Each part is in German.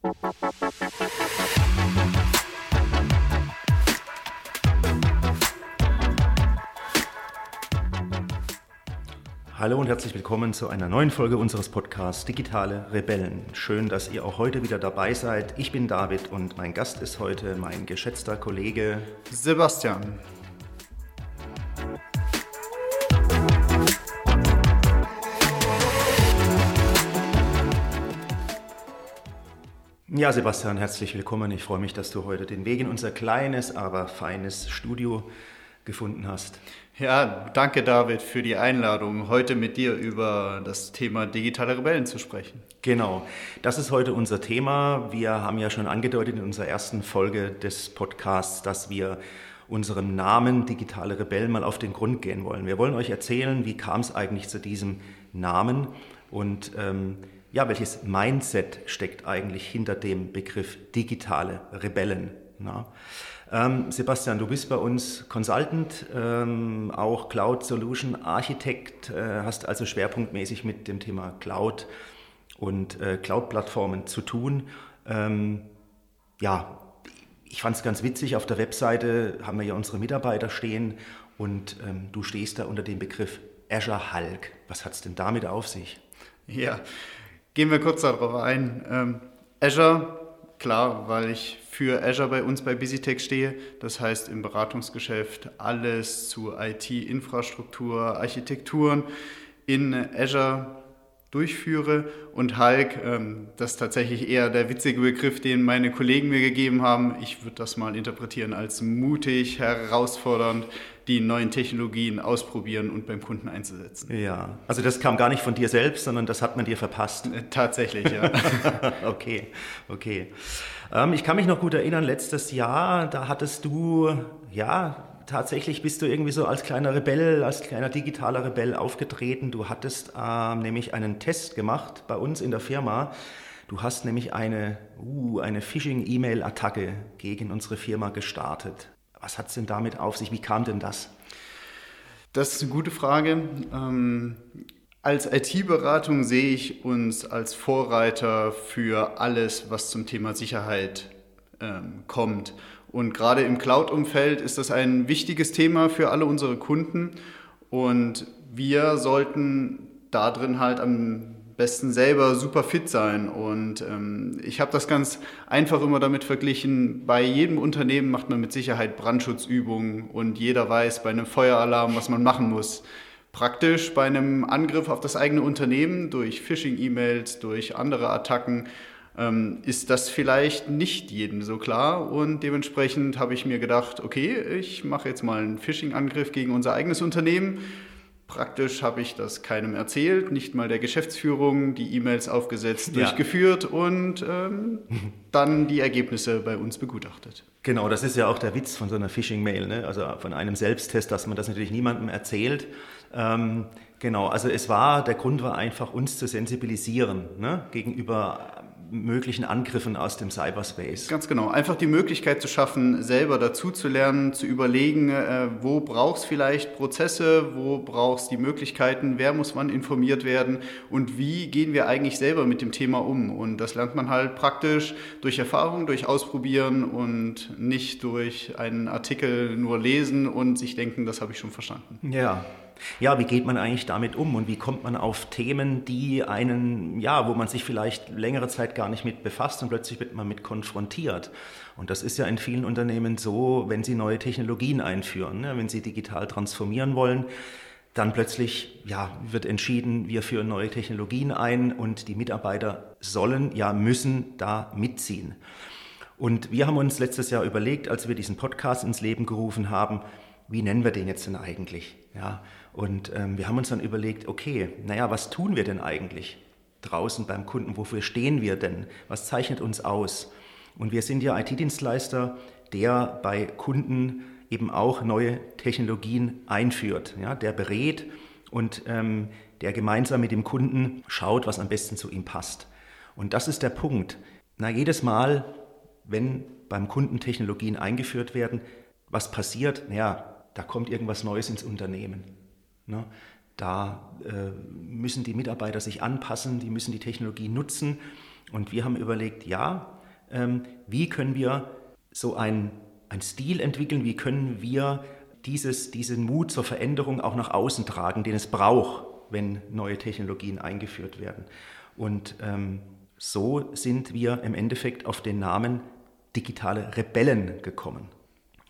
Hallo und herzlich willkommen zu einer neuen Folge unseres Podcasts Digitale Rebellen. Schön, dass ihr auch heute wieder dabei seid. Ich bin David und mein Gast ist heute mein geschätzter Kollege Sebastian. Ja, Sebastian, herzlich willkommen. Ich freue mich, dass du heute den Weg in unser kleines, aber feines Studio gefunden hast. Ja, danke David für die Einladung, heute mit dir über das Thema digitale Rebellen zu sprechen. Genau, das ist heute unser Thema. Wir haben ja schon angedeutet in unserer ersten Folge des Podcasts, dass wir unserem Namen Digitale Rebellen mal auf den Grund gehen wollen. Wir wollen euch erzählen, wie kam es eigentlich zu diesem Namen und ähm, ja, welches Mindset steckt eigentlich hinter dem Begriff digitale Rebellen. Na? Ähm, Sebastian, du bist bei uns Consultant, ähm, auch Cloud Solution Architekt, äh, hast also schwerpunktmäßig mit dem Thema Cloud und äh, Cloud-Plattformen zu tun. Ähm, ja, ich fand es ganz witzig, auf der Webseite haben wir ja unsere Mitarbeiter stehen und ähm, du stehst da unter dem Begriff Azure Hulk. Was hat es denn damit auf sich? Ja, gehen wir kurz darauf ein. Ähm, Azure, klar, weil ich für Azure bei uns bei BusyTech stehe. Das heißt im Beratungsgeschäft alles zu IT-Infrastruktur, Architekturen in Azure durchführe und Hulk, ähm, das ist tatsächlich eher der witzige Begriff, den meine Kollegen mir gegeben haben. Ich würde das mal interpretieren als mutig, herausfordernd, die neuen Technologien ausprobieren und beim Kunden einzusetzen. Ja, also das kam gar nicht von dir selbst, sondern das hat man dir verpasst. Äh, tatsächlich, ja. okay, okay. Ähm, ich kann mich noch gut erinnern, letztes Jahr, da hattest du, ja, tatsächlich bist du irgendwie so als kleiner Rebell, als kleiner digitaler Rebell aufgetreten. Du hattest ähm, nämlich einen Test gemacht bei uns in der Firma. Du hast nämlich eine, uh, eine Phishing-E-Mail-Attacke gegen unsere Firma gestartet. Was hat es denn damit auf sich? Wie kam denn das? Das ist eine gute Frage. Ähm, als IT-Beratung sehe ich uns als Vorreiter für alles, was zum Thema Sicherheit ähm, kommt. Und gerade im Cloud-Umfeld ist das ein wichtiges Thema für alle unsere Kunden. Und wir sollten da drin halt am besten selber super fit sein. Und ähm, ich habe das ganz einfach immer damit verglichen, bei jedem Unternehmen macht man mit Sicherheit Brandschutzübungen und jeder weiß bei einem Feueralarm, was man machen muss praktisch bei einem Angriff auf das eigene Unternehmen durch Phishing-E-Mails, durch andere Attacken, ähm, ist das vielleicht nicht jedem so klar. Und dementsprechend habe ich mir gedacht, okay, ich mache jetzt mal einen Phishing-Angriff gegen unser eigenes Unternehmen. Praktisch habe ich das keinem erzählt, nicht mal der Geschäftsführung, die E-Mails aufgesetzt, ja. durchgeführt und ähm, dann die Ergebnisse bei uns begutachtet. Genau, das ist ja auch der Witz von so einer Phishing-Mail, ne? also von einem Selbsttest, dass man das natürlich niemandem erzählt. Ähm, genau, also es war, der Grund war einfach, uns zu sensibilisieren ne? gegenüber möglichen Angriffen aus dem Cyberspace. Ganz genau. Einfach die Möglichkeit zu schaffen, selber dazu zu lernen, zu überlegen, äh, wo brauchst vielleicht Prozesse, wo brauchst die Möglichkeiten, wer muss wann informiert werden und wie gehen wir eigentlich selber mit dem Thema um. Und das lernt man halt praktisch durch Erfahrung, durch Ausprobieren und nicht durch einen Artikel nur lesen und sich denken, das habe ich schon verstanden. Ja, ja, wie geht man eigentlich damit um und wie kommt man auf Themen, die einen, ja, wo man sich vielleicht längere Zeit gar nicht mit befasst und plötzlich wird man mit konfrontiert. Und das ist ja in vielen Unternehmen so, wenn sie neue Technologien einführen, ne, wenn sie digital transformieren wollen, dann plötzlich ja, wird entschieden, wir führen neue Technologien ein und die Mitarbeiter sollen, ja müssen da mitziehen. Und wir haben uns letztes Jahr überlegt, als wir diesen Podcast ins Leben gerufen haben, wie nennen wir den jetzt denn eigentlich? Ja, und ähm, wir haben uns dann überlegt, okay, naja, was tun wir denn eigentlich draußen beim Kunden? Wofür stehen wir denn? Was zeichnet uns aus? Und wir sind ja IT-Dienstleister, der bei Kunden eben auch neue Technologien einführt, ja, der berät und ähm, der gemeinsam mit dem Kunden schaut, was am besten zu ihm passt. Und das ist der Punkt. Na, jedes Mal, wenn beim Kunden Technologien eingeführt werden, was passiert? Naja, da kommt irgendwas Neues ins Unternehmen. Ne? Da äh, müssen die Mitarbeiter sich anpassen, die müssen die Technologie nutzen Und wir haben überlegt, ja, ähm, wie können wir so einen Stil entwickeln, wie können wir dieses, diesen Mut zur Veränderung auch nach außen tragen, den es braucht, wenn neue Technologien eingeführt werden. Und ähm, so sind wir im Endeffekt auf den Namen digitale Rebellen gekommen.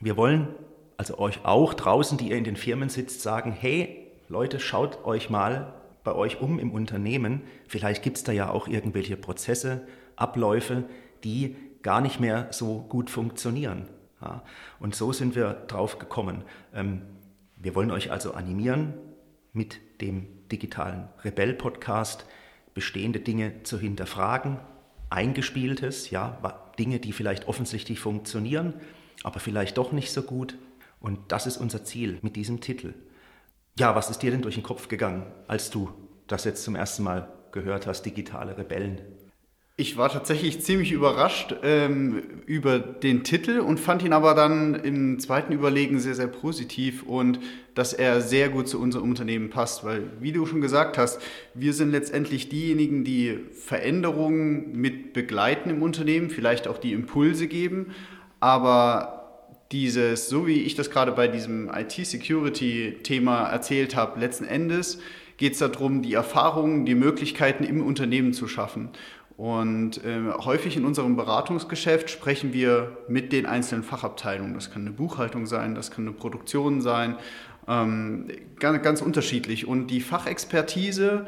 Wir wollen also euch auch draußen, die ihr in den Firmen sitzt, sagen, hey Leute, schaut euch mal bei euch um im Unternehmen. Vielleicht gibt es da ja auch irgendwelche Prozesse, Abläufe, die gar nicht mehr so gut funktionieren. Ja, und so sind wir drauf gekommen. Ähm, wir wollen euch also animieren, mit dem digitalen Rebell-Podcast bestehende Dinge zu hinterfragen, eingespieltes, ja, Dinge, die vielleicht offensichtlich funktionieren, aber vielleicht doch nicht so gut. Und das ist unser Ziel mit diesem Titel. Ja, was ist dir denn durch den Kopf gegangen, als du das jetzt zum ersten Mal gehört hast, digitale Rebellen? Ich war tatsächlich ziemlich überrascht ähm, über den Titel und fand ihn aber dann im zweiten Überlegen sehr, sehr positiv und dass er sehr gut zu unserem Unternehmen passt, weil, wie du schon gesagt hast, wir sind letztendlich diejenigen, die Veränderungen mit begleiten im Unternehmen, vielleicht auch die Impulse geben, aber dieses, so wie ich das gerade bei diesem IT-Security-Thema erzählt habe, letzten Endes geht es darum, die Erfahrungen, die Möglichkeiten im Unternehmen zu schaffen. Und äh, häufig in unserem Beratungsgeschäft sprechen wir mit den einzelnen Fachabteilungen. Das kann eine Buchhaltung sein, das kann eine Produktion sein, ähm, ganz, ganz unterschiedlich. Und die Fachexpertise,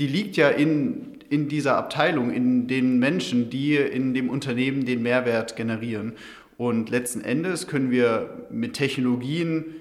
die liegt ja in, in dieser Abteilung, in den Menschen, die in dem Unternehmen den Mehrwert generieren. Und letzten Endes können wir mit Technologien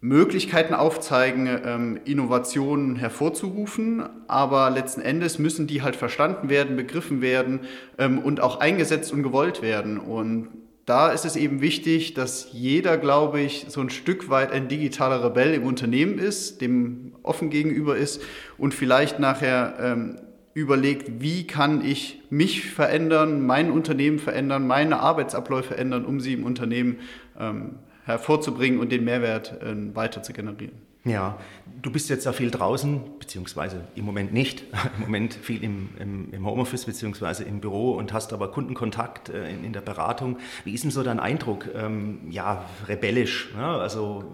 Möglichkeiten aufzeigen, ähm, Innovationen hervorzurufen, aber letzten Endes müssen die halt verstanden werden, begriffen werden ähm, und auch eingesetzt und gewollt werden. Und da ist es eben wichtig, dass jeder, glaube ich, so ein Stück weit ein digitaler Rebell im Unternehmen ist, dem offen gegenüber ist und vielleicht nachher ähm, überlegt, wie kann ich mich verändern, mein Unternehmen verändern, meine Arbeitsabläufe ändern, um sie im Unternehmen ähm, hervorzubringen und den Mehrwert äh, weiter zu generieren. Ja, du bist jetzt ja viel draußen, beziehungsweise im Moment nicht, im Moment viel im, im, im Homeoffice, beziehungsweise im Büro und hast aber Kundenkontakt äh, in, in, der Beratung. Wie ist denn so dein Eindruck? Ähm, ja, rebellisch. Ne? Also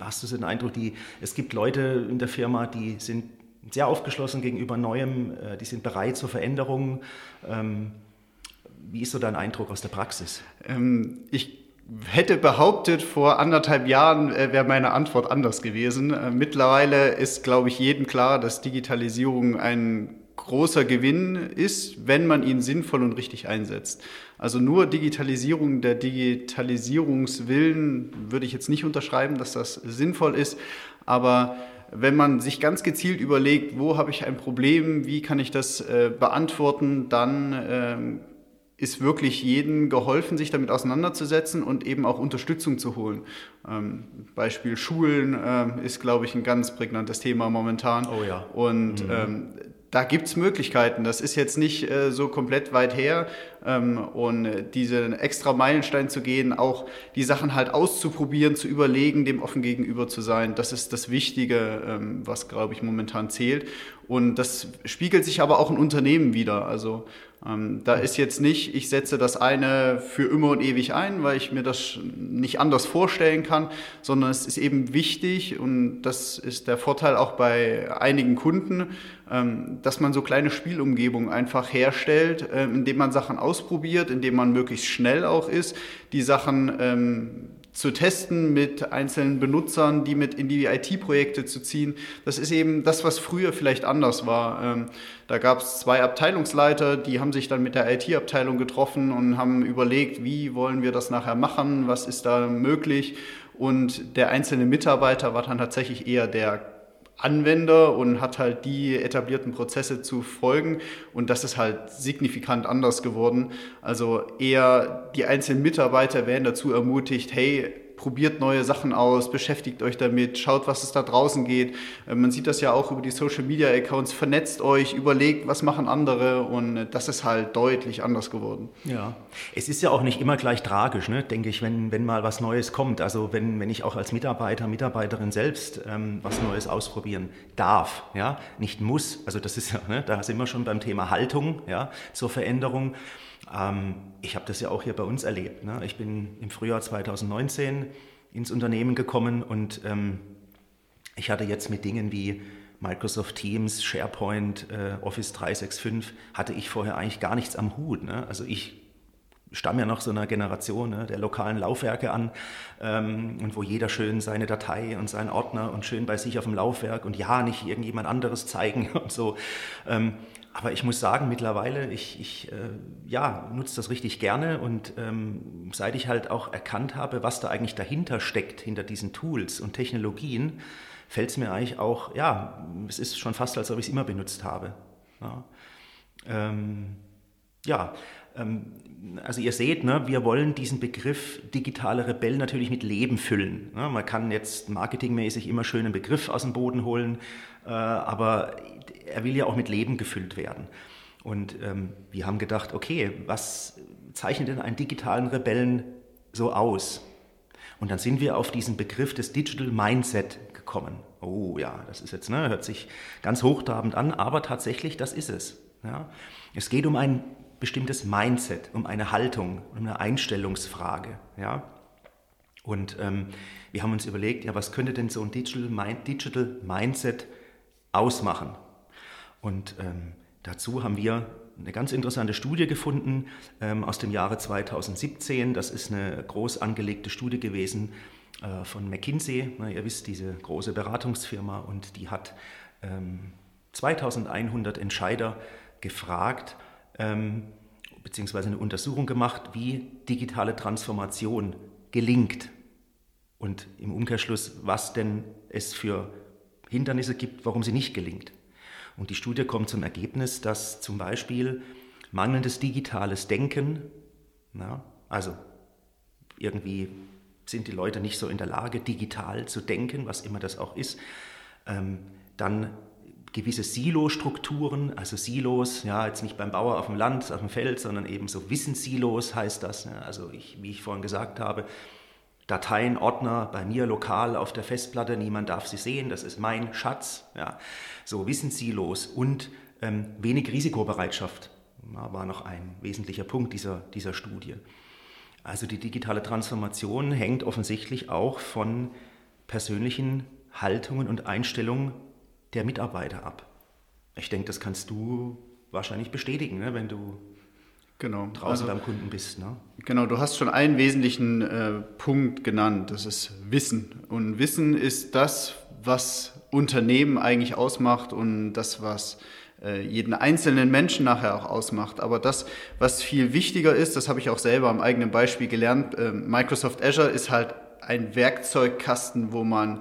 hast du so den Eindruck, die, es gibt Leute in der Firma, die sind sehr aufgeschlossen gegenüber Neuem, äh, die sind bereit zur Veränderung. Ähm, wie ist so dein Eindruck aus der Praxis? Ähm, ich hätte behauptet, vor anderthalb Jahren äh, wäre meine Antwort anders gewesen. Äh, mittlerweile ist, glaube ich, jedem klar, dass Digitalisierung ein großer Gewinn ist, wenn man ihn sinnvoll und richtig einsetzt. Also nur Digitalisierung der Digitalisierungswillen würde ich jetzt nicht unterschreiben, dass das sinnvoll ist, aber wenn man sich ganz gezielt überlegt, wo habe ich ein Problem, wie kann ich das äh, beantworten, dann ähm, ist wirklich jedem geholfen, sich damit auseinanderzusetzen und eben auch Unterstützung zu holen. Ähm, Beispiel Schulen äh, ist, glaube ich, ein ganz prägnantes Thema momentan. Oh ja. Und mhm. Da gibt es Möglichkeiten. Das ist jetzt nicht äh, so komplett weit her. Ähm, und diesen extra Meilenstein zu gehen, auch die Sachen halt auszuprobieren, zu überlegen, dem offen gegenüber zu sein, das ist das Wichtige, ähm, was, glaube ich, momentan zählt. Und das spiegelt sich aber auch in Unternehmen wieder. Also da ist jetzt nicht, ich setze das eine für immer und ewig ein, weil ich mir das nicht anders vorstellen kann, sondern es ist eben wichtig und das ist der Vorteil auch bei einigen Kunden, ähm, dass man so kleine Spielumgebungen einfach herstellt, ähm, indem man Sachen ausprobiert, indem man möglichst schnell auch ist, die Sachen ähm, zu testen mit einzelnen Benutzern, die mit in die IT-Projekte zu ziehen. Das ist eben das, was früher vielleicht anders war. Ähm, da gab es zwei Abteilungsleiter, die haben sich dann mit der IT-Abteilung getroffen und haben überlegt, wie wollen wir das nachher machen, was ist da möglich. Und der einzelne Mitarbeiter war dann tatsächlich eher der Anwender und hat halt die etablierten Prozesse zu folgen. Und das ist halt signifikant anders geworden. Also eher die einzelnen Mitarbeiter werden dazu ermutigt, hey, probiert neue Sachen aus, beschäftigt euch damit, schaut, was es da draußen geht. Äh, man sieht das ja auch über die Social Media Accounts, vernetzt euch, überlegt, was machen andere und äh, das ist halt deutlich anders geworden. Ja, es ist ja auch nicht immer gleich tragisch, ne? denke ich, wenn, wenn mal was Neues kommt. Also wenn, wenn ich auch als Mitarbeiter, Mitarbeiterin selbst ähm, was Neues ausprobieren darf, ja, nicht muss. Also das ist ja, ne? da sind wir schon beim Thema Haltung ja, zur Veränderung. Ähm, ich habe das ja auch hier bei uns erlebt. Ne? Ich bin im Frühjahr 2019 ins Unternehmen gekommen und ähm, ich hatte jetzt mit Dingen wie Microsoft Teams, SharePoint, äh, Office 365 hatte ich vorher eigentlich gar nichts am Hut. Ne? Also ich stamme ja noch so einer Generation ne, der lokalen Laufwerke an ähm, und wo jeder schön seine Datei und seinen Ordner und schön bei sich auf dem Laufwerk und ja, nicht irgendjemand anderes zeigen und so. Ähm, aber ich muss sagen, mittlerweile, ich, ich äh, ja, nutze das richtig gerne und ähm, seit ich halt auch erkannt habe, was da eigentlich dahinter steckt, hinter diesen Tools und Technologien, fällt es mir eigentlich auch, ja, es ist schon fast, als ob ich es immer benutzt habe. Ja, ähm, ja also ihr seht, ne, wir wollen diesen Begriff digitale Rebell natürlich mit Leben füllen. Ne? Man kann jetzt marketingmäßig immer schön einen Begriff aus dem Boden holen, äh, aber er will ja auch mit Leben gefüllt werden. Und ähm, wir haben gedacht, okay, was zeichnet denn einen digitalen Rebellen so aus? Und dann sind wir auf diesen Begriff des Digital Mindset gekommen. Oh ja, das ist jetzt, ne, hört sich ganz hochtrabend an, aber tatsächlich, das ist es. Ja. Es geht um ein bestimmtes Mindset, um eine Haltung, um eine Einstellungsfrage. Ja. Und ähm, wir haben uns überlegt, ja, was könnte denn so ein Digital, Mind, Digital Mindset ausmachen? Und ähm, dazu haben wir eine ganz interessante Studie gefunden ähm, aus dem Jahre 2017. Das ist eine groß angelegte Studie gewesen äh, von McKinsey. Na, ihr wisst, diese große Beratungsfirma und die hat ähm, 2100 Entscheider gefragt, ähm, beziehungsweise eine Untersuchung gemacht, wie digitale Transformation gelingt und im Umkehrschluss, was denn es für Hindernisse gibt, warum sie nicht gelingt. Und die Studie kommt zum Ergebnis, dass zum Beispiel mangelndes digitales Denken, na, also irgendwie sind die Leute nicht so in der Lage, digital zu denken, was immer das auch ist, ähm, dann gewisse Silo-Strukturen, also Silos, ja, jetzt nicht beim Bauer auf dem Land, auf dem Feld, sondern eben so Wissenssilos heißt das. Ja, also ich, wie ich vorhin gesagt habe, Dateien, Ordner bei mir lokal auf der Festplatte, niemand darf sie sehen, das ist mein Schatz. Ja. So Wissenssilos und ähm, wenig Risikobereitschaft war noch ein wesentlicher Punkt dieser, dieser Studie. Also die digitale Transformation hängt offensichtlich auch von persönlichen Haltungen und Einstellungen der Mitarbeiter ab. Ich denke, das kannst du wahrscheinlich bestätigen, ne, wenn du genau. draußen also, beim Kunden bist. Ne? Genau, du hast schon einen wesentlichen äh, Punkt genannt, das ist Wissen. Und Wissen ist das, was Unternehmen eigentlich ausmacht und das, was äh, jeden einzelnen Menschen nachher auch ausmacht. Aber das, was viel wichtiger ist, das habe ich auch selber am eigenen Beispiel gelernt, äh, Microsoft Azure ist halt ein Werkzeugkasten, wo man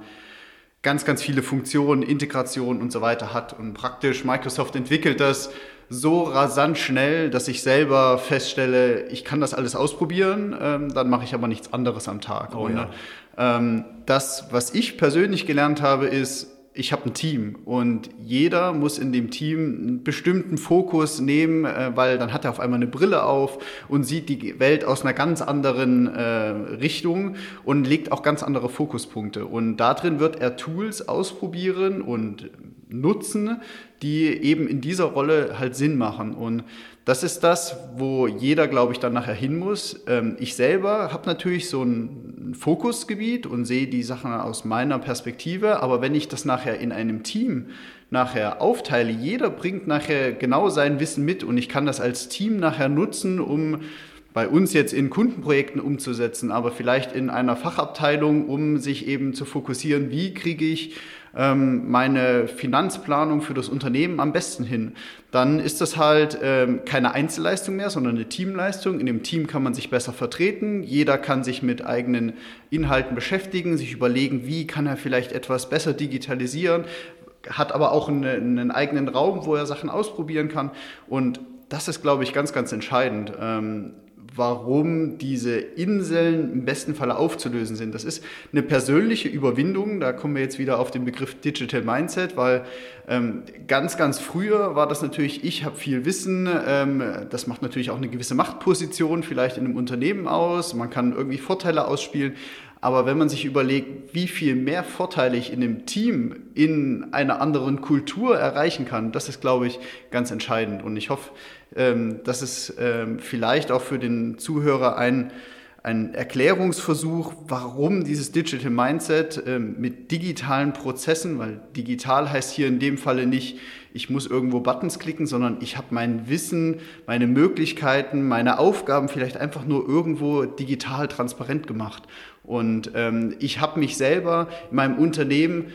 ganz, ganz viele Funktionen, Integrationen und so weiter hat. Und praktisch Microsoft entwickelt das so rasant schnell, dass ich selber feststelle, ich kann das alles ausprobieren, ähm, dann mache ich aber nichts anderes am Tag. Oh, und, ja. ähm, das, was ich persönlich gelernt habe, ist, ich habe ein Team und jeder muss in dem Team einen bestimmten Fokus nehmen, äh, weil dann hat er auf einmal eine Brille auf und sieht die Welt aus einer ganz anderen äh, Richtung und legt auch ganz andere Fokuspunkte. Und darin wird er Tools ausprobieren und nutzen, die eben in dieser Rolle halt Sinn machen. Und das ist das, wo jeder, glaube ich, dann nachher hin muss. Ähm, ich selber habe natürlich so ein Fokusgebiet und sehe die Sachen aus meiner Perspektive, aber wenn ich das nachher in einem Team nachher aufteile, jeder bringt nachher genau sein Wissen mit und ich kann das als Team nachher nutzen, um bei uns jetzt in Kundenprojekten umzusetzen, aber vielleicht in einer Fachabteilung, um sich eben zu fokussieren, wie kriege ich ähm, meine Finanzplanung für das Unternehmen am besten hin. Dann ist das halt ähm, keine Einzelleistung mehr, sondern eine Teamleistung. In dem Team kann man sich besser vertreten. Jeder kann sich mit eigenen Inhalten beschäftigen, sich überlegen, wie kann er vielleicht etwas besser digitalisieren, hat aber auch einen, einen eigenen Raum, wo er Sachen ausprobieren kann. Und das ist, glaube ich, ganz, ganz entscheidend. Ähm, warum diese Inseln im besten Falle aufzulösen sind. Das ist eine persönliche Überwindung. Da kommen wir jetzt wieder auf den Begriff Digital Mindset, weil ähm, ganz, ganz früher war das natürlich, ich habe viel Wissen. Ähm, das macht natürlich auch eine gewisse Machtposition vielleicht in einem Unternehmen aus. Man kann irgendwie Vorteile ausspielen. Aber wenn man sich überlegt, wie viel mehr Vorteile ich in einem Team, in einer anderen Kultur erreichen kann, das ist, glaube ich, ganz entscheidend. Und ich hoffe, ähm, dass es ähm, vielleicht auch für den Zuhörer ein, ein Erklärungsversuch, warum dieses Digital Mindset ähm, mit digitalen Prozessen, weil digital heißt hier in dem Falle nicht, ich muss irgendwo Buttons klicken, sondern ich habe mein Wissen, meine Möglichkeiten, meine Aufgaben vielleicht einfach nur irgendwo digital transparent gemacht. Und ähm, ich habe mich selber in meinem Unternehmen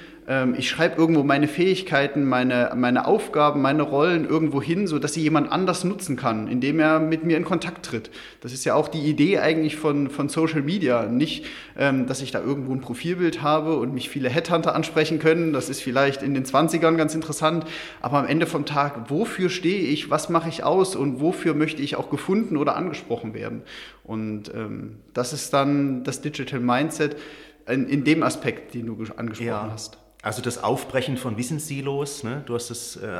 ich schreibe irgendwo meine Fähigkeiten, meine, meine Aufgaben, meine Rollen irgendwo hin, sodass sie jemand anders nutzen kann, indem er mit mir in Kontakt tritt. Das ist ja auch die Idee eigentlich von, von Social Media. Nicht, ähm, dass ich da irgendwo ein Profilbild habe und mich viele Headhunter ansprechen können. Das ist vielleicht in den 20ern ganz interessant. Aber am Ende vom Tag, wofür stehe ich, was mache ich aus und wofür möchte ich auch gefunden oder angesprochen werden? Und ähm, das ist dann das Digital Mindset in, in dem Aspekt, den du angesprochen ja. hast. Also das Aufbrechen von Wissenssilos, ne? du hast es äh,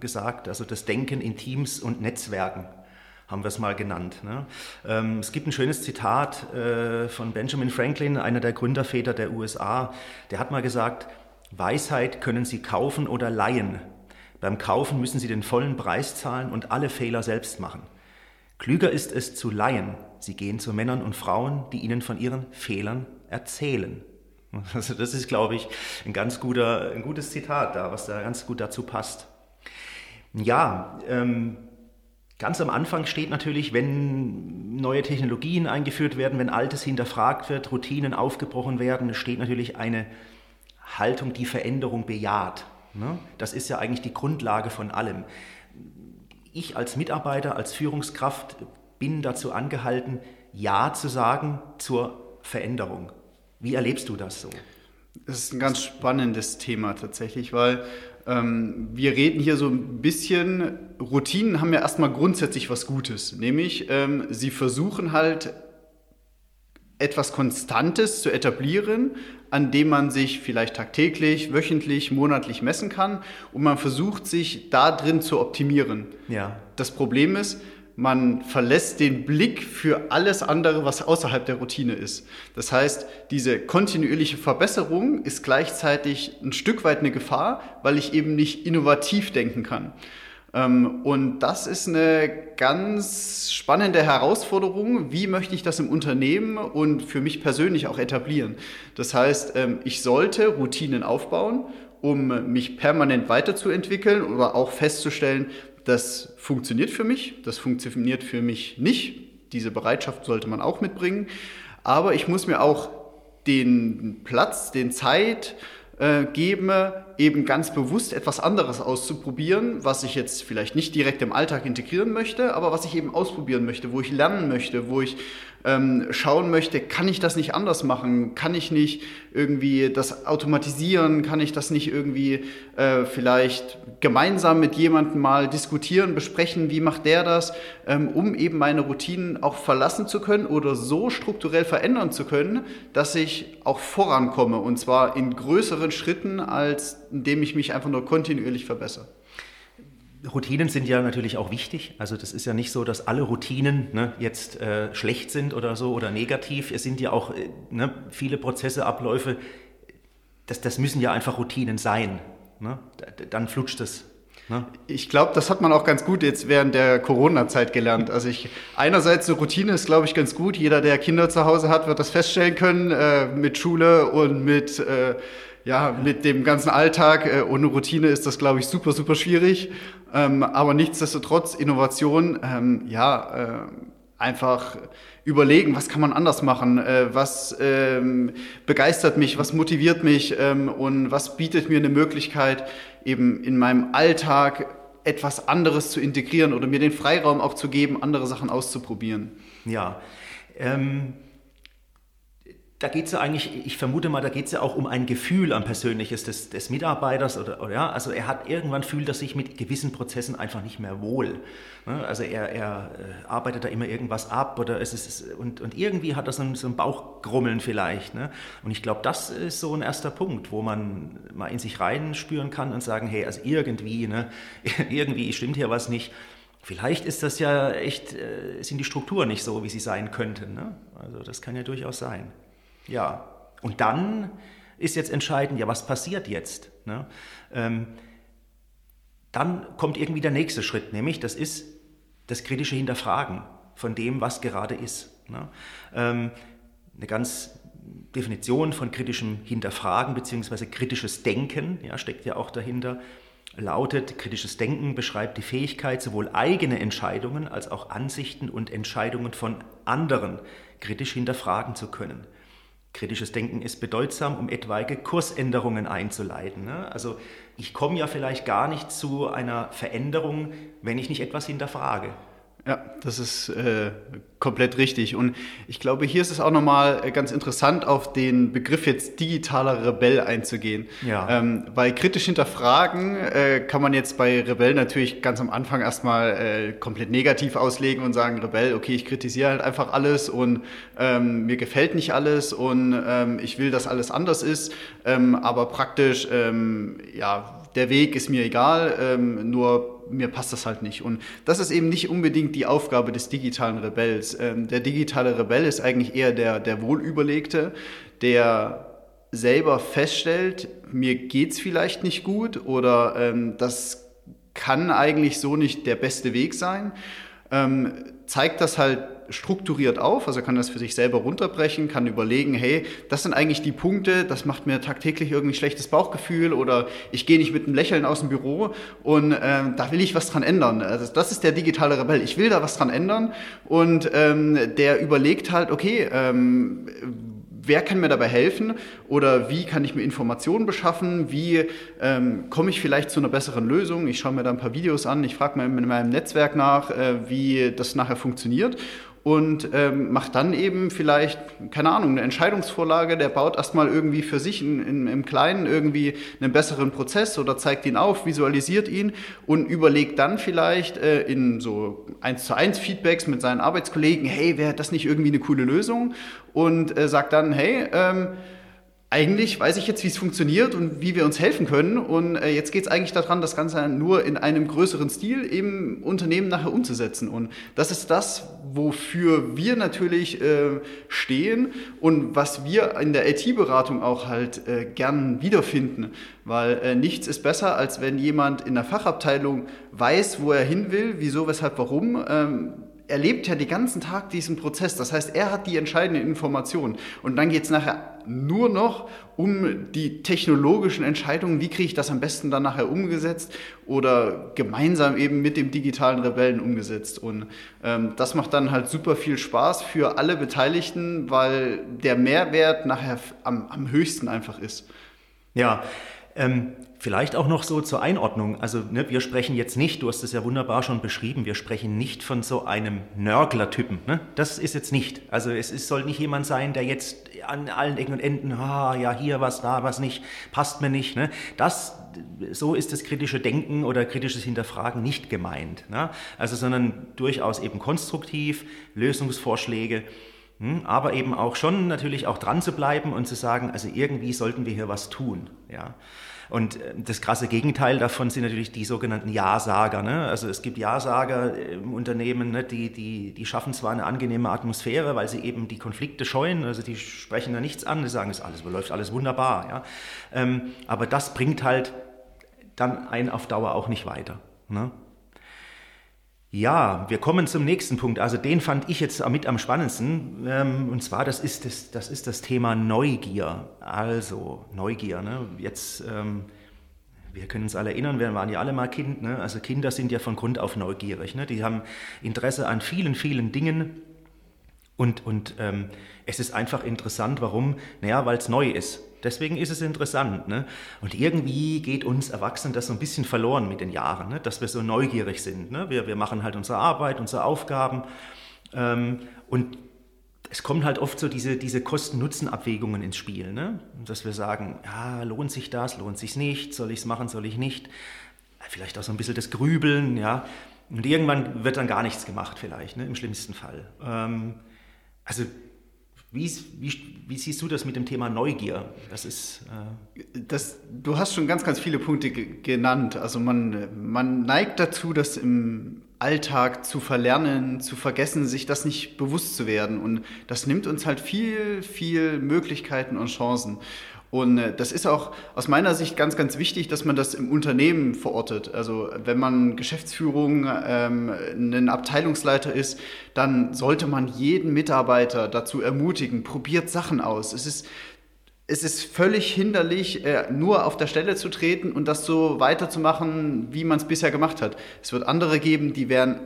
gesagt, also das Denken in Teams und Netzwerken haben wir es mal genannt. Ne? Ähm, es gibt ein schönes Zitat äh, von Benjamin Franklin, einer der Gründerväter der USA, der hat mal gesagt, Weisheit können Sie kaufen oder leihen. Beim Kaufen müssen Sie den vollen Preis zahlen und alle Fehler selbst machen. Klüger ist es zu leihen. Sie gehen zu Männern und Frauen, die Ihnen von ihren Fehlern erzählen. Also das ist, glaube ich, ein ganz guter, ein gutes Zitat da, was da ganz gut dazu passt. Ja, ähm, ganz am Anfang steht natürlich, wenn neue Technologien eingeführt werden, wenn Altes hinterfragt wird, Routinen aufgebrochen werden, steht natürlich eine Haltung, die Veränderung bejaht. Ne? Das ist ja eigentlich die Grundlage von allem. Ich als Mitarbeiter, als Führungskraft bin dazu angehalten, Ja zu sagen zur Veränderung. Wie erlebst du das so? Das ist ein ganz spannendes Thema tatsächlich, weil ähm, wir reden hier so ein bisschen, Routinen haben ja erstmal grundsätzlich was Gutes, nämlich ähm, sie versuchen halt etwas Konstantes zu etablieren, an dem man sich vielleicht tagtäglich, wöchentlich, monatlich messen kann und man versucht sich da drin zu optimieren. Ja. Das Problem ist, man verlässt den Blick für alles andere, was außerhalb der Routine ist. Das heißt, diese kontinuierliche Verbesserung ist gleichzeitig ein Stück weit eine Gefahr, weil ich eben nicht innovativ denken kann. Ähm, und das ist eine ganz spannende Herausforderung. Wie möchte ich das im Unternehmen und für mich persönlich auch etablieren? Das heißt, ähm, ich sollte Routinen aufbauen, um mich permanent weiterzuentwickeln oder auch festzustellen, das funktioniert für mich, das funktioniert für mich nicht. Diese Bereitschaft sollte man auch mitbringen. Aber ich muss mir auch den Platz, den Zeit äh, geben, eben ganz bewusst etwas anderes auszuprobieren, was ich jetzt vielleicht nicht direkt im Alltag integrieren möchte, aber was ich eben ausprobieren möchte, wo ich lernen möchte, wo ich ähm, schauen möchte, kann ich das nicht anders machen? Kann ich nicht irgendwie das automatisieren? Kann ich das nicht irgendwie äh, vielleicht gemeinsam mit jemandem mal diskutieren, besprechen, wie macht der das, ähm, um eben meine Routinen auch verlassen zu können oder so strukturell verändern zu können, dass ich auch vorankomme und zwar in größeren Schritten, als indem ich mich einfach nur kontinuierlich verbessere. Routinen sind ja natürlich auch wichtig. Also das ist ja nicht so, dass alle Routinen ne, jetzt äh, schlecht sind oder so oder negativ. Es sind ja auch äh, ne, viele Prozesse, Abläufe. Das, das müssen ja einfach Routinen sein. Ne? Dann flutscht es. Ne? Ich glaube, das hat man auch ganz gut jetzt während der Corona-Zeit gelernt. Also ich einerseits eine Routine ist, glaube ich, ganz gut. Jeder, der Kinder zu Hause hat, wird das feststellen können äh, mit Schule und mit äh, ja, mit dem ganzen Alltag äh, ohne Routine ist das, glaube ich, super, super schwierig. Ähm, aber nichtsdestotrotz Innovation, ähm, ja, äh, einfach überlegen, was kann man anders machen, äh, was ähm, begeistert mich, was motiviert mich ähm, und was bietet mir eine Möglichkeit, eben in meinem Alltag etwas anderes zu integrieren oder mir den Freiraum auch zu geben, andere Sachen auszuprobieren. Ja. Ähm da geht es ja eigentlich, ich vermute mal, da geht es ja auch um ein Gefühl, ein persönliches des, des Mitarbeiters oder, oder, ja, also er hat irgendwann fühlt er sich mit gewissen Prozessen einfach nicht mehr wohl. Ne? Also er, er äh, arbeitet da immer irgendwas ab oder es ist und, und irgendwie hat er so ein, so ein Bauchgrummeln vielleicht. Ne? Und ich glaube, das ist so ein erster Punkt, wo man mal in sich reinspüren kann und sagen, hey, also irgendwie, ne, irgendwie stimmt hier was nicht. Vielleicht ist das ja echt, äh, sind die Strukturen nicht so, wie sie sein könnten. Ne? Also das kann ja durchaus sein. Ja, und dann ist jetzt entscheidend, ja, was passiert jetzt? Ne? Ähm, dann kommt irgendwie der nächste Schritt, nämlich das ist das kritische Hinterfragen von dem, was gerade ist. Ne? Ähm, eine ganz Definition von kritischem Hinterfragen bzw. kritisches Denken ja, steckt ja auch dahinter lautet, kritisches Denken beschreibt die Fähigkeit, sowohl eigene Entscheidungen als auch Ansichten und Entscheidungen von anderen kritisch hinterfragen zu können. Kritisches Denken ist bedeutsam, um etwaige Kursänderungen einzuleiten. Ne? Also ich komme ja vielleicht gar nicht zu einer Veränderung, wenn ich nicht etwas hinterfrage. Ja, das ist äh, komplett richtig. Und ich glaube, hier ist es auch nochmal äh, ganz interessant, auf den Begriff jetzt digitaler Rebell einzugehen. Ja. Ähm, weil kritisch hinterfragen äh, kann man jetzt bei Rebell natürlich ganz am Anfang erstmal äh, komplett negativ auslegen und sagen, Rebell, okay, ich kritisiere halt einfach alles und ähm, mir gefällt nicht alles und ähm, ich will, dass alles anders ist. Ähm, aber praktisch, ähm, ja, der Weg ist mir egal, ähm, nur mir passt das halt nicht. Und das ist eben nicht unbedingt die Aufgabe des digitalen Rebells. Ähm, der digitale Rebell ist eigentlich eher der, der Wohlüberlegte, der selber feststellt, mir geht's vielleicht nicht gut oder ähm, das kann eigentlich so nicht der beste Weg sein. Ähm, zeigt das halt strukturiert auf, also kann das für sich selber runterbrechen, kann überlegen, hey, das sind eigentlich die Punkte, das macht mir tagtäglich irgendwie schlechtes Bauchgefühl oder ich gehe nicht mit einem Lächeln aus dem Büro und ähm, da will ich was dran ändern. Also das ist der digitale Rebell. Ich will da was dran ändern und ähm, der überlegt halt, okay, ähm, wer kann mir dabei helfen oder wie kann ich mir Informationen beschaffen, wie ähm, komme ich vielleicht zu einer besseren Lösung. Ich schaue mir da ein paar Videos an, ich frage mal in meinem Netzwerk nach, äh, wie das nachher funktioniert und ähm, macht dann eben vielleicht, keine Ahnung, eine Entscheidungsvorlage, der baut erstmal irgendwie für sich in, in, im Kleinen irgendwie einen besseren Prozess oder zeigt ihn auf, visualisiert ihn und überlegt dann vielleicht äh, in so eins zu eins Feedbacks mit seinen Arbeitskollegen, hey, wäre das nicht irgendwie eine coole Lösung? Und äh, sagt dann, hey, ähm, eigentlich weiß ich jetzt, wie es funktioniert und wie wir uns helfen können. Und äh, jetzt geht es eigentlich daran, das Ganze nur in einem größeren Stil im Unternehmen nachher umzusetzen. Und das ist das, wofür wir natürlich äh, stehen und was wir in der IT-Beratung auch halt äh, gern wiederfinden. Weil äh, nichts ist besser, als wenn jemand in der Fachabteilung weiß, wo er hin will, wieso, weshalb, warum. Ähm, erlebt ja den ganzen Tag diesen Prozess. Das heißt, er hat die entscheidenden Informationen. Und dann geht es nachher nur noch um die technologischen Entscheidungen. Wie kriege ich das am besten dann nachher umgesetzt oder gemeinsam eben mit dem digitalen Rebellen umgesetzt? Und ähm, das macht dann halt super viel Spaß für alle Beteiligten, weil der Mehrwert nachher am, am höchsten einfach ist. Ja, ähm, Vielleicht auch noch so zur Einordnung. Also ne, wir sprechen jetzt nicht, du hast es ja wunderbar schon beschrieben, wir sprechen nicht von so einem Nörgler-Typen. Ne? Das ist jetzt nicht. Also es ist, soll nicht jemand sein, der jetzt an allen Ecken und Enden, ah, ja, hier was, da was nicht, passt mir nicht. Ne? Das, so ist das kritische Denken oder kritisches Hinterfragen nicht gemeint. Ne? Also sondern durchaus eben konstruktiv, Lösungsvorschläge hm, aber eben auch schon natürlich auch dran zu bleiben und zu sagen, also irgendwie sollten wir hier was tun. Ja. Und äh, das krasse Gegenteil davon sind natürlich die sogenannten Ja-Sager. Ne? Also es gibt Ja-Sager im Unternehmen, ne? die, die, die schaffen zwar eine angenehme Atmosphäre, weil sie eben die Konflikte scheuen, also die sprechen da nichts an, die sagen, es alles läuft alles wunderbar. Ja? Ähm, aber das bringt halt dann einen auf Dauer auch nicht weiter. Ne? Ja, wir kommen zum nächsten Punkt. Also den fand ich jetzt mit am spannendsten. Ähm, und zwar, das ist das, das, ist das Thema Neugier. Also Neugier. Ne? Jetzt, ähm, wir können uns alle erinnern, wir waren ja alle mal Kind. Ne? Also Kinder sind ja von Grund auf neugierig. Ne? Die haben Interesse an vielen, vielen Dingen. Und, und ähm, es ist einfach interessant, warum? Naja, weil es neu ist. Deswegen ist es interessant. Ne? Und irgendwie geht uns Erwachsenen das so ein bisschen verloren mit den Jahren, ne? dass wir so neugierig sind. Ne? Wir, wir machen halt unsere Arbeit, unsere Aufgaben. Ähm, und es kommen halt oft so diese, diese Kosten-Nutzen-Abwägungen ins Spiel, ne? dass wir sagen, ja, lohnt sich das, lohnt sich nicht, soll ich es machen, soll ich nicht. Vielleicht auch so ein bisschen das Grübeln, ja. Und irgendwann wird dann gar nichts gemacht, vielleicht, ne? im schlimmsten Fall. Ähm, also wie, wie, wie, siehst du das mit dem Thema Neugier? Das ist. Äh das, du hast schon ganz, ganz viele Punkte genannt. Also man, man neigt dazu, das im Alltag zu verlernen, zu vergessen, sich das nicht bewusst zu werden. Und das nimmt uns halt viel, viel Möglichkeiten und Chancen. Und äh, das ist auch aus meiner Sicht ganz, ganz wichtig, dass man das im Unternehmen verortet. Also wenn man Geschäftsführung, ähm, ein Abteilungsleiter ist, dann sollte man jeden Mitarbeiter dazu ermutigen, probiert Sachen aus. Es ist es ist völlig hinderlich, äh, nur auf der Stelle zu treten und das so weiterzumachen, wie man es bisher gemacht hat. Es wird andere geben, die werden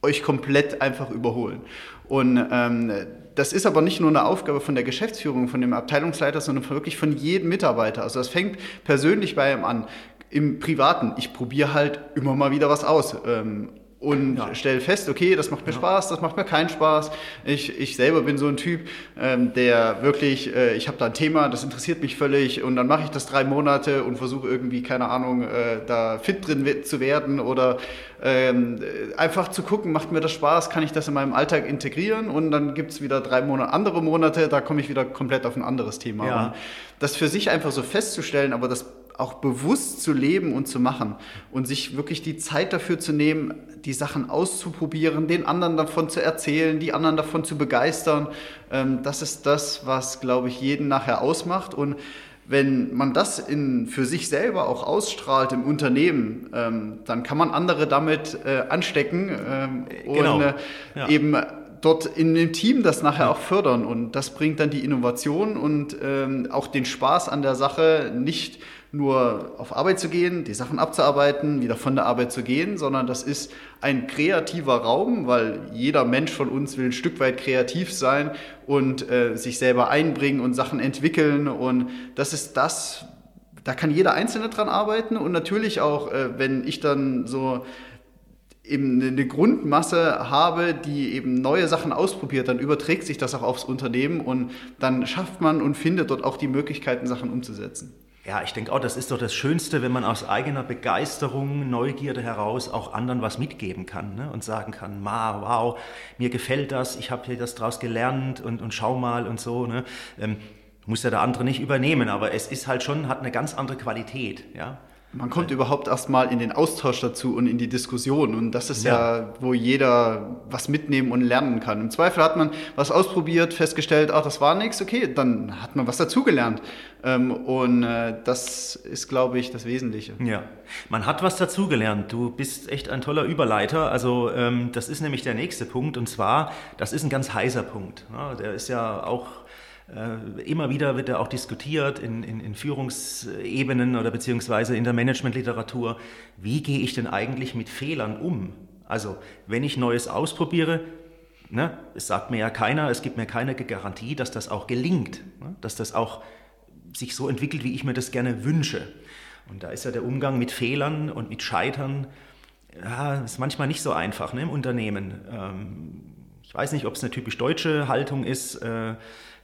euch komplett einfach überholen. Und ähm, das ist aber nicht nur eine Aufgabe von der Geschäftsführung, von dem Abteilungsleiter, sondern wirklich von jedem Mitarbeiter. Also das fängt persönlich bei ihm an. Im Privaten, ich probiere halt immer mal wieder was aus. Ähm, und ja. stelle fest, okay, das macht mir ja. Spaß, das macht mir keinen Spaß. Ich, ich selber bin so ein Typ, ähm, der wirklich, äh, ich habe da ein Thema, das interessiert mich völlig und dann mache ich das drei Monate und versuche irgendwie, keine Ahnung, äh, da fit drin zu werden oder ähm, einfach zu gucken, macht mir das Spaß, kann ich das in meinem Alltag integrieren und dann gibt's wieder drei Monate, andere Monate, da komme ich wieder komplett auf ein anderes Thema. Ja. Und das für sich einfach so festzustellen, aber das auch bewusst zu leben und zu machen und sich wirklich die Zeit dafür zu nehmen, die Sachen auszuprobieren, den anderen davon zu erzählen, die anderen davon zu begeistern. Ähm, das ist das, was, glaube ich, jeden nachher ausmacht. Und wenn man das in, für sich selber auch ausstrahlt im Unternehmen, ähm, dann kann man andere damit äh, anstecken ähm, genau. und äh, ja. eben dort in dem Team das nachher auch fördern. Und das bringt dann die Innovation und ähm, auch den Spaß an der Sache nicht nur auf Arbeit zu gehen, die Sachen abzuarbeiten, wieder von der Arbeit zu gehen, sondern das ist ein kreativer Raum, weil jeder Mensch von uns will ein Stück weit kreativ sein und äh, sich selber einbringen und Sachen entwickeln. Und das ist das, da kann jeder Einzelne dran arbeiten und natürlich auch, äh, wenn ich dann so eben eine Grundmasse habe, die eben neue Sachen ausprobiert, dann überträgt sich das auch aufs Unternehmen und dann schafft man und findet dort auch die Möglichkeiten, Sachen umzusetzen. Ja, ich denke auch, das ist doch das Schönste, wenn man aus eigener Begeisterung, Neugierde heraus auch anderen was mitgeben kann ne? und sagen kann, ma, wow, mir gefällt das, ich habe hier das draus gelernt und, und schau mal und so. Ne? Ähm, muss ja der andere nicht übernehmen, aber es ist halt schon, hat eine ganz andere Qualität. Ja? Man kommt überhaupt erstmal in den Austausch dazu und in die Diskussion. Und das ist ja. ja. wo jeder was mitnehmen und lernen kann. Im Zweifel hat man was ausprobiert, festgestellt, ach, das war nichts, okay, dann hat man was dazugelernt. Ähm, und äh, das ist, glaube ich, das Wesentliche. Ja, man hat was dazugelernt. Du bist echt ein toller Überleiter. Also ähm, das ist nämlich der nächste Punkt. Und zwar, das ist ein ganz heißer Punkt. Der ist ja auch immer wieder wird er auch diskutiert in, in, in Führungsebenen oder beziehungsweise in der Managementliteratur. Wie gehe ich denn eigentlich mit Fehlern um? Also, wenn ich Neues ausprobiere, ne, es sagt mir ja keiner, es gibt mir keine Garantie, dass das auch gelingt, ne, dass das auch sich so entwickelt, wie ich mir das gerne wünsche. Und da ist ja der Umgang mit Fehlern und mit Scheitern, ja, ist manchmal nicht so einfach ne, im Unternehmen. Ähm, ich weiß nicht, ob es eine typisch deutsche Haltung ist. Äh,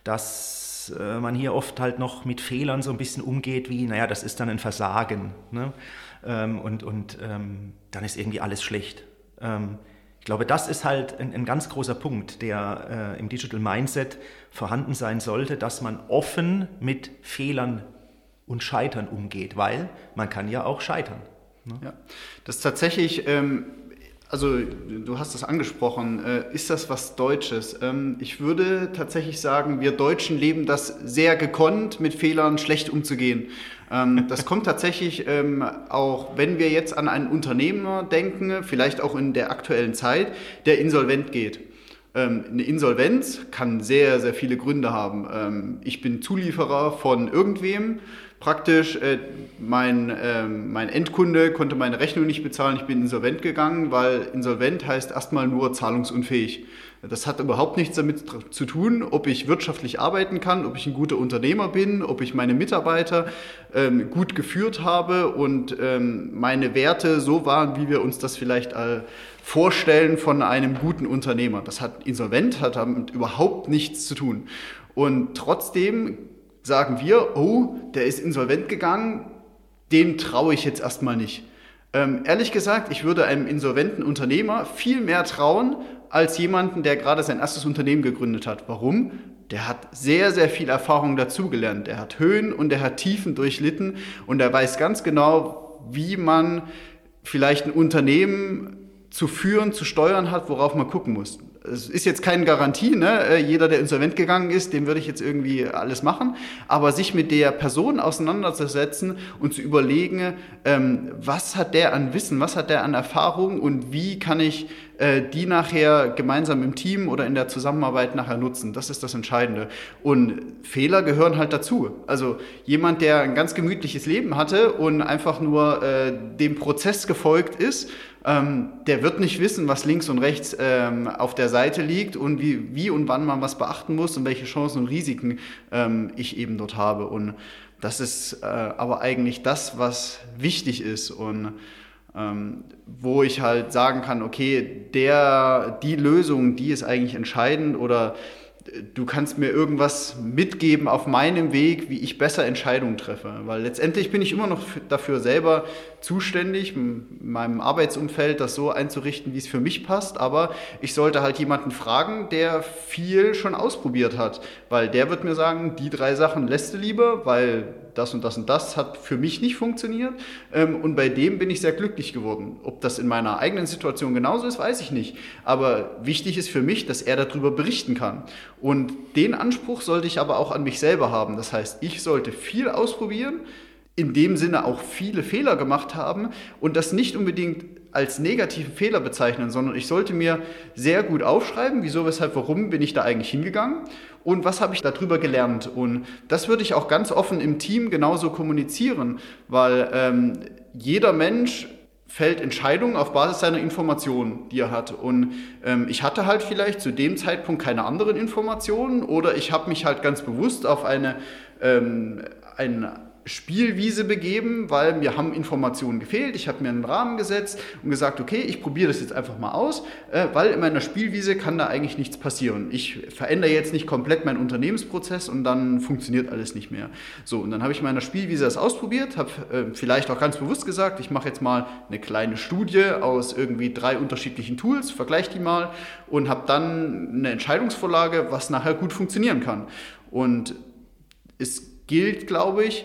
dass äh, man hier oft halt noch mit Fehlern so ein bisschen umgeht, wie, naja, das ist dann ein Versagen. Ne? Ähm, und und ähm, dann ist irgendwie alles schlecht. Ähm, ich glaube, das ist halt ein, ein ganz großer Punkt, der äh, im Digital Mindset vorhanden sein sollte, dass man offen mit Fehlern und Scheitern umgeht, weil man kann ja auch scheitern. Ne? Ja, das ist tatsächlich ähm, also du hast das angesprochen, äh, ist das was Deutsches? Ähm, ich würde tatsächlich sagen, wir Deutschen leben das sehr gekonnt, mit Fehlern schlecht umzugehen. Ähm, das kommt tatsächlich ähm, auch, wenn wir jetzt an einen Unternehmer denken, vielleicht auch in der aktuellen Zeit, der insolvent geht. Eine Insolvenz kann sehr, sehr viele Gründe haben. Ich bin Zulieferer von irgendwem, praktisch, äh, mein, äh, mein Endkunde konnte meine Rechnung nicht bezahlen, ich bin insolvent gegangen, weil insolvent heißt erstmal nur zahlungsunfähig. Das hat überhaupt nichts damit zu tun, ob ich wirtschaftlich arbeiten kann, ob ich ein guter Unternehmer bin, ob ich meine Mitarbeiter ähm, gut geführt habe und ähm, meine Werte so waren, wie wir uns das vielleicht äh, vorstellen von einem guten Unternehmer. Das hat insolvent, hat damit überhaupt nichts zu tun. Und trotzdem sagen wir, oh, der ist insolvent gegangen, dem traue ich jetzt erstmal nicht. Ähm, ehrlich gesagt, ich würde einem insolventen Unternehmer viel mehr trauen als jemanden, der gerade sein erstes Unternehmen gegründet hat. Warum? Der hat sehr, sehr viel Erfahrung dazugelernt. Er hat Höhen und er hat Tiefen durchlitten und er weiß ganz genau, wie man vielleicht ein Unternehmen zu führen, zu steuern hat, worauf man gucken muss es ist jetzt keine Garantie, ne? Äh, jeder, der insolvent gegangen ist, dem würde ich jetzt irgendwie alles machen. Aber sich mit der Person auseinanderzusetzen und zu überlegen, ähm, was hat der an Wissen, was hat der an Erfahrung und wie kann ich die nachher gemeinsam im Team oder in der Zusammenarbeit nachher nutzen. Das ist das Entscheidende. Und Fehler gehören halt dazu. Also jemand, der ein ganz gemütliches Leben hatte und einfach nur äh, dem Prozess gefolgt ist, ähm, der wird nicht wissen, was links und rechts ähm, auf der Seite liegt und wie, wie und wann man was beachten muss und welche Chancen und Risiken ähm, ich eben dort habe. Und das ist äh, aber eigentlich das, was wichtig ist und ähm, wo ich halt sagen kann, okay, der, die Lösung, die ist eigentlich entscheidend oder du kannst mir irgendwas mitgeben auf meinem Weg, wie ich besser Entscheidungen treffe. Weil letztendlich bin ich immer noch dafür selber zuständig, in meinem Arbeitsumfeld das so einzurichten, wie es für mich passt. Aber ich sollte halt jemanden fragen, der viel schon ausprobiert hat. Weil der wird mir sagen, die drei Sachen lässt du lieber, weil das und das und das hat für mich nicht funktioniert. Ähm, und bei dem bin ich sehr glücklich geworden. Ob das in meiner eigenen Situation genauso ist, weiß ich nicht. Aber wichtig ist für mich, dass er darüber berichten kann. Und den Anspruch sollte ich aber auch an mich selber haben. Das heißt, ich sollte viel ausprobieren, in dem Sinne auch viele Fehler gemacht haben und das nicht unbedingt als negativen Fehler bezeichnen, sondern ich sollte mir sehr gut aufschreiben, wieso, weshalb, warum bin ich da eigentlich hingegangen und was habe ich darüber gelernt. Und das würde ich auch ganz offen im Team genauso kommunizieren, weil ähm, jeder Mensch fällt Entscheidungen auf Basis seiner Informationen, die er hat. Und ähm, ich hatte halt vielleicht zu dem Zeitpunkt keine anderen Informationen oder ich habe mich halt ganz bewusst auf eine, ähm, ein Spielwiese begeben, weil mir haben Informationen gefehlt. Ich habe mir einen Rahmen gesetzt und gesagt, okay, ich probiere das jetzt einfach mal aus, äh, weil in meiner Spielwiese kann da eigentlich nichts passieren. Ich verändere jetzt nicht komplett meinen Unternehmensprozess und dann funktioniert alles nicht mehr. So, und dann habe ich in meiner Spielwiese das ausprobiert, habe äh, vielleicht auch ganz bewusst gesagt, ich mache jetzt mal eine kleine Studie aus irgendwie drei unterschiedlichen Tools, vergleiche die mal und habe dann eine Entscheidungsvorlage, was nachher gut funktionieren kann. Und es gilt, glaube ich,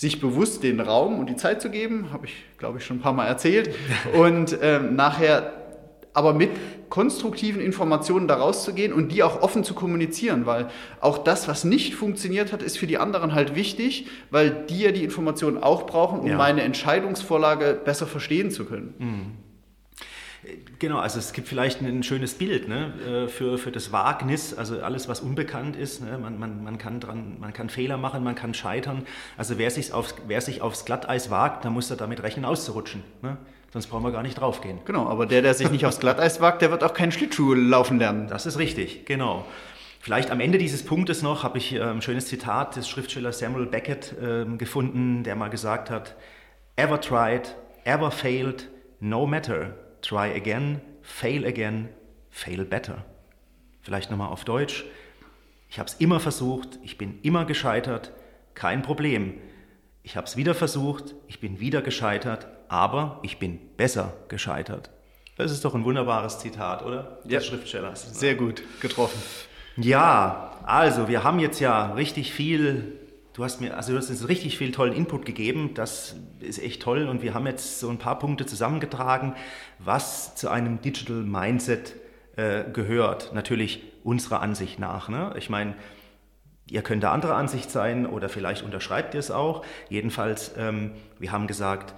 sich bewusst den Raum und die Zeit zu geben, habe ich, glaube ich, schon ein paar Mal erzählt, und ähm, nachher aber mit konstruktiven Informationen daraus zu gehen und die auch offen zu kommunizieren, weil auch das, was nicht funktioniert hat, ist für die anderen halt wichtig, weil die ja die Informationen auch brauchen, um ja. meine Entscheidungsvorlage besser verstehen zu können. Mhm. Genau, also es gibt vielleicht ein schönes Bild ne, äh, für, für das Wagnis, also alles, was unbekannt ist. Ne, man, man, man, kann dran, man kann Fehler machen, man kann scheitern. Also wer, sich aufs, wer sich aufs Glatteis wagt, da muss er damit rechnen, auszurutschen. Ne? Sonst brauchen wir gar nicht draufgehen. Genau, aber der, der sich nicht aufs Glatteis wagt, der wird auch keinen Schlittschuh laufen lernen. Das ist richtig, genau. Vielleicht am Ende dieses Punktes noch habe ich ein schönes Zitat des Schriftstellers Samuel Beckett äh, gefunden, der mal gesagt hat, Ever tried, ever failed, no matter try again, fail again, fail better. Vielleicht nochmal auf Deutsch. Ich habe es immer versucht, ich bin immer gescheitert, kein Problem. Ich habe es wieder versucht, ich bin wieder gescheitert, aber ich bin besser gescheitert. Das ist doch ein wunderbares Zitat, oder? Des ja, Schriftstellers. Sehr gut getroffen. Ja, also wir haben jetzt ja richtig viel Du hast mir, also du hast uns richtig viel tollen Input gegeben. Das ist echt toll. Und wir haben jetzt so ein paar Punkte zusammengetragen, was zu einem Digital Mindset äh, gehört. Natürlich unserer Ansicht nach. Ne? Ich meine, ihr könnt da anderer Ansicht sein oder vielleicht unterschreibt ihr es auch. Jedenfalls, ähm, wir haben gesagt,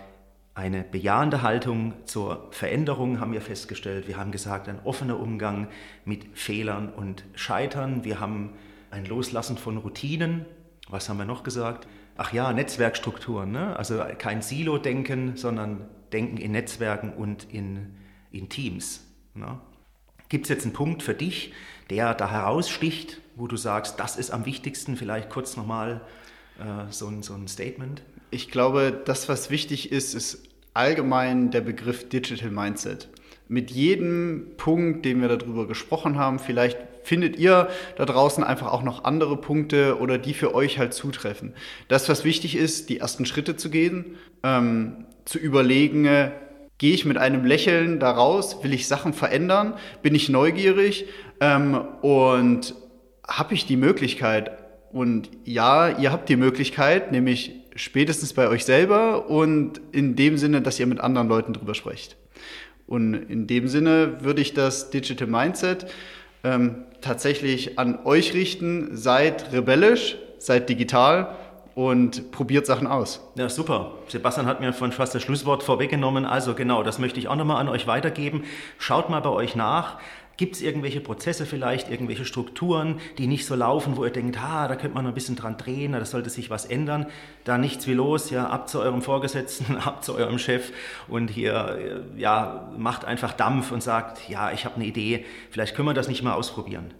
eine bejahende Haltung zur Veränderung haben wir festgestellt. Wir haben gesagt, ein offener Umgang mit Fehlern und Scheitern. Wir haben ein Loslassen von Routinen was haben wir noch gesagt? ach ja, Netzwerkstrukturen. Ne? Also kein Silo-Denken, sondern Denken in Netzwerken und in, in Teams. Ne? Gibt es jetzt einen Punkt für dich, der da heraussticht, wo du sagst, das ist am wichtigsten? Vielleicht kurz nochmal äh, so, ein, so ein Statement. Ich glaube, das, was wichtig ist, ist allgemein der Begriff Digital Mindset. Mit jedem Punkt, den wir darüber gesprochen haben, vielleicht findet ihr da draußen einfach auch noch andere Punkte oder die für euch halt zutreffen. Das, was wichtig ist, die ersten Schritte zu gehen, ähm, zu überlegen, äh, gehe ich mit einem Lächeln da raus, will ich Sachen verändern, bin ich neugierig? Ähm, und habe ich die Möglichkeit, und ja, ihr habt die Möglichkeit, nämlich spätestens bei euch selber und in dem Sinne, dass ihr mit anderen Leuten drüber sprecht. Und in dem Sinne würde ich das Digital Mindset ähm, tatsächlich an euch richten. Seid rebellisch, seid digital und probiert Sachen aus. Ja, super. Sebastian hat mir von fast das Schlusswort vorweggenommen. Also genau, das möchte ich auch nochmal an euch weitergeben. Schaut mal bei euch nach. Gibt es irgendwelche Prozesse vielleicht, irgendwelche Strukturen, die nicht so laufen, wo ihr denkt, ah, da könnte man noch ein bisschen dran drehen, da sollte sich was ändern? Da nichts wie los, ja, ab zu eurem Vorgesetzten, ab zu eurem Chef und hier, ja, macht einfach Dampf und sagt, ja, ich habe eine Idee, vielleicht können wir das nicht mal ausprobieren.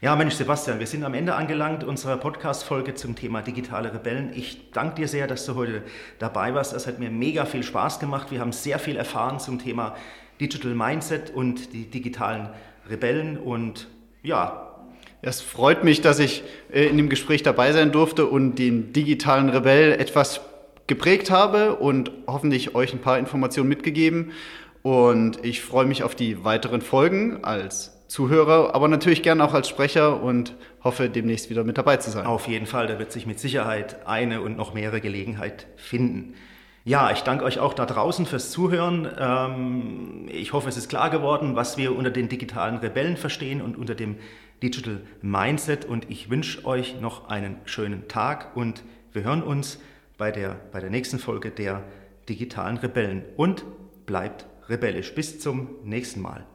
Ja, Mensch, Sebastian, wir sind am Ende angelangt unserer Podcast-Folge zum Thema digitale Rebellen. Ich danke dir sehr, dass du heute dabei warst. Es hat mir mega viel Spaß gemacht. Wir haben sehr viel erfahren zum Thema Digital Mindset und die digitalen Rebellen und ja. Es freut mich, dass ich äh, in dem Gespräch dabei sein durfte und den digitalen Rebell etwas geprägt habe und hoffentlich euch ein paar Informationen mitgegeben. Und ich freue mich auf die weiteren Folgen als Zuhörer, aber natürlich gerne auch als Sprecher und hoffe demnächst wieder mit dabei zu sein. Auf jeden Fall, da wird sich mit Sicherheit eine und noch mehrere Gelegenheit finden. Ja, ich danke euch auch da draußen fürs Zuhören. Ähm, ich hoffe, es ist klar geworden, was wir unter den digitalen Rebellen verstehen und unter dem Digital Mindset. Und ich wünsche euch noch einen schönen Tag und wir hören uns bei der, bei der nächsten Folge der digitalen Rebellen. Und bleibt rebellisch. Bis zum nächsten Mal.